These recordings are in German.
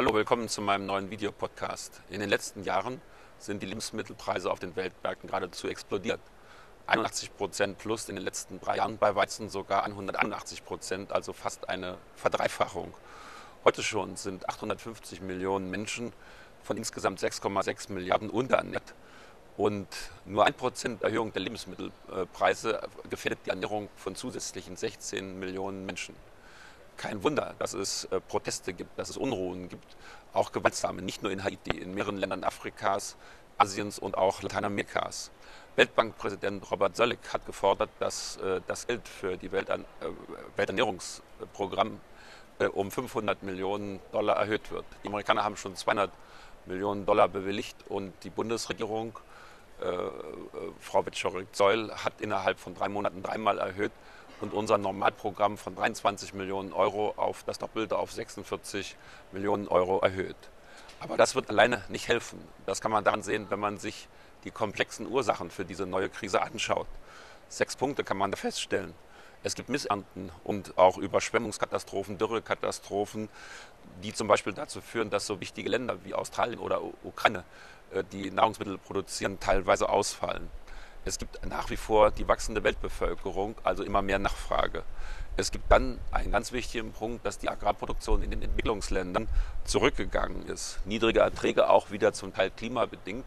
Hallo, willkommen zu meinem neuen Videopodcast. In den letzten Jahren sind die Lebensmittelpreise auf den Weltmärkten geradezu explodiert. 81 Prozent plus in den letzten drei Jahren, bei Weizen sogar 181 Prozent, also fast eine Verdreifachung. Heute schon sind 850 Millionen Menschen von insgesamt 6,6 Milliarden unterernährt. Und nur ein Prozent Erhöhung der Lebensmittelpreise gefährdet die Ernährung von zusätzlichen 16 Millionen Menschen kein Wunder, dass es äh, Proteste gibt, dass es Unruhen gibt, auch gewaltsame, nicht nur in Haiti, in mehreren Ländern Afrikas, Asiens und auch Lateinamerikas. Weltbankpräsident Robert Zoellick hat gefordert, dass äh, das Geld für die Weltern äh, Welternährungsprogramm äh, um 500 Millionen Dollar erhöht wird. Die Amerikaner haben schon 200 Millionen Dollar bewilligt und die Bundesregierung, Frau Wittschorek-Zeul, hat innerhalb von drei Monaten dreimal erhöht und unser Normalprogramm von 23 Millionen Euro auf das Doppelte auf 46 Millionen Euro erhöht. Aber das wird alleine nicht helfen. Das kann man daran sehen, wenn man sich die komplexen Ursachen für diese neue Krise anschaut. Sechs Punkte kann man da feststellen. Es gibt Missernten und auch Überschwemmungskatastrophen, Dürrekatastrophen, die zum Beispiel dazu führen, dass so wichtige Länder wie Australien oder Ukraine, äh, die Nahrungsmittel produzieren, teilweise ausfallen. Es gibt nach wie vor die wachsende Weltbevölkerung, also immer mehr Nachfrage. Es gibt dann einen ganz wichtigen Punkt, dass die Agrarproduktion in den Entwicklungsländern zurückgegangen ist. Niedrige Erträge auch wieder zum Teil klimabedingt,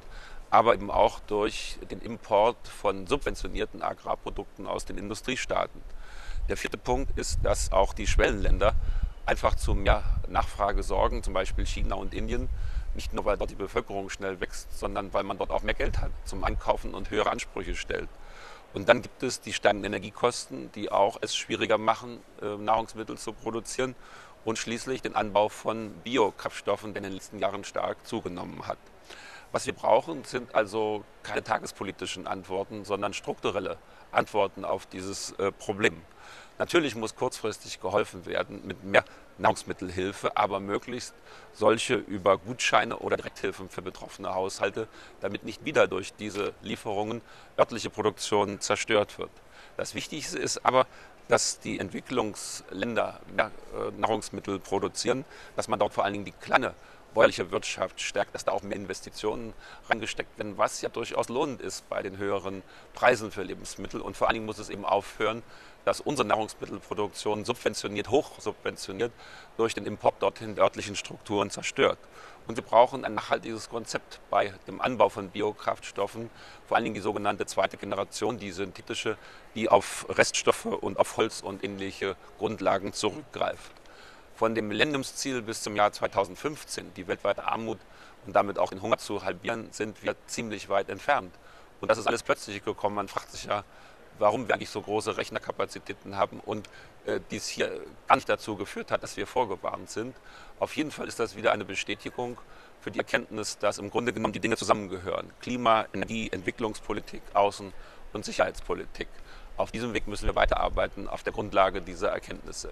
aber eben auch durch den Import von subventionierten Agrarprodukten aus den Industriestaaten. Der vierte Punkt ist, dass auch die Schwellenländer einfach zu mehr Nachfrage sorgen, zum Beispiel China und Indien, nicht nur, weil dort die Bevölkerung schnell wächst, sondern weil man dort auch mehr Geld hat zum Einkaufen und höhere Ansprüche stellt. Und dann gibt es die steigenden Energiekosten, die auch es schwieriger machen, äh, Nahrungsmittel zu produzieren. Und schließlich den Anbau von Biokraftstoffen, der in den letzten Jahren stark zugenommen hat. Was wir brauchen, sind also keine tagespolitischen Antworten, sondern strukturelle Antworten auf dieses äh, Problem. Natürlich muss kurzfristig geholfen werden mit mehr Nahrungsmittelhilfe, aber möglichst solche über Gutscheine oder Direkthilfen für betroffene Haushalte, damit nicht wieder durch diese Lieferungen örtliche Produktion zerstört wird. Das Wichtigste ist aber, dass die Entwicklungsländer mehr äh, Nahrungsmittel produzieren, dass man dort vor allen Dingen die kleine bäuerliche Wirtschaft stärkt, dass da auch mehr Investitionen reingesteckt werden, was ja durchaus lohnend ist bei den höheren Preisen für Lebensmittel. Und vor allen Dingen muss es eben aufhören, dass unsere Nahrungsmittelproduktion subventioniert, hochsubventioniert, durch den Import dorthin örtlichen Strukturen zerstört. Und wir brauchen ein nachhaltiges Konzept bei dem Anbau von Biokraftstoffen, vor allen Dingen die sogenannte zweite Generation, die synthetische, die auf Reststoffe und auf Holz und ähnliche Grundlagen zurückgreift von dem Millenniumsziel bis zum Jahr 2015, die weltweite Armut und damit auch den Hunger zu halbieren, sind wir ziemlich weit entfernt. Und das ist alles plötzlich gekommen. Man fragt sich ja, warum wir eigentlich so große Rechnerkapazitäten haben und äh, dies hier gar nicht dazu geführt hat, dass wir vorgewarnt sind. Auf jeden Fall ist das wieder eine Bestätigung für die Erkenntnis, dass im Grunde genommen die Dinge zusammengehören. Klima, Energie, Entwicklungspolitik, Außen- und Sicherheitspolitik. Auf diesem Weg müssen wir weiterarbeiten, auf der Grundlage dieser Erkenntnisse.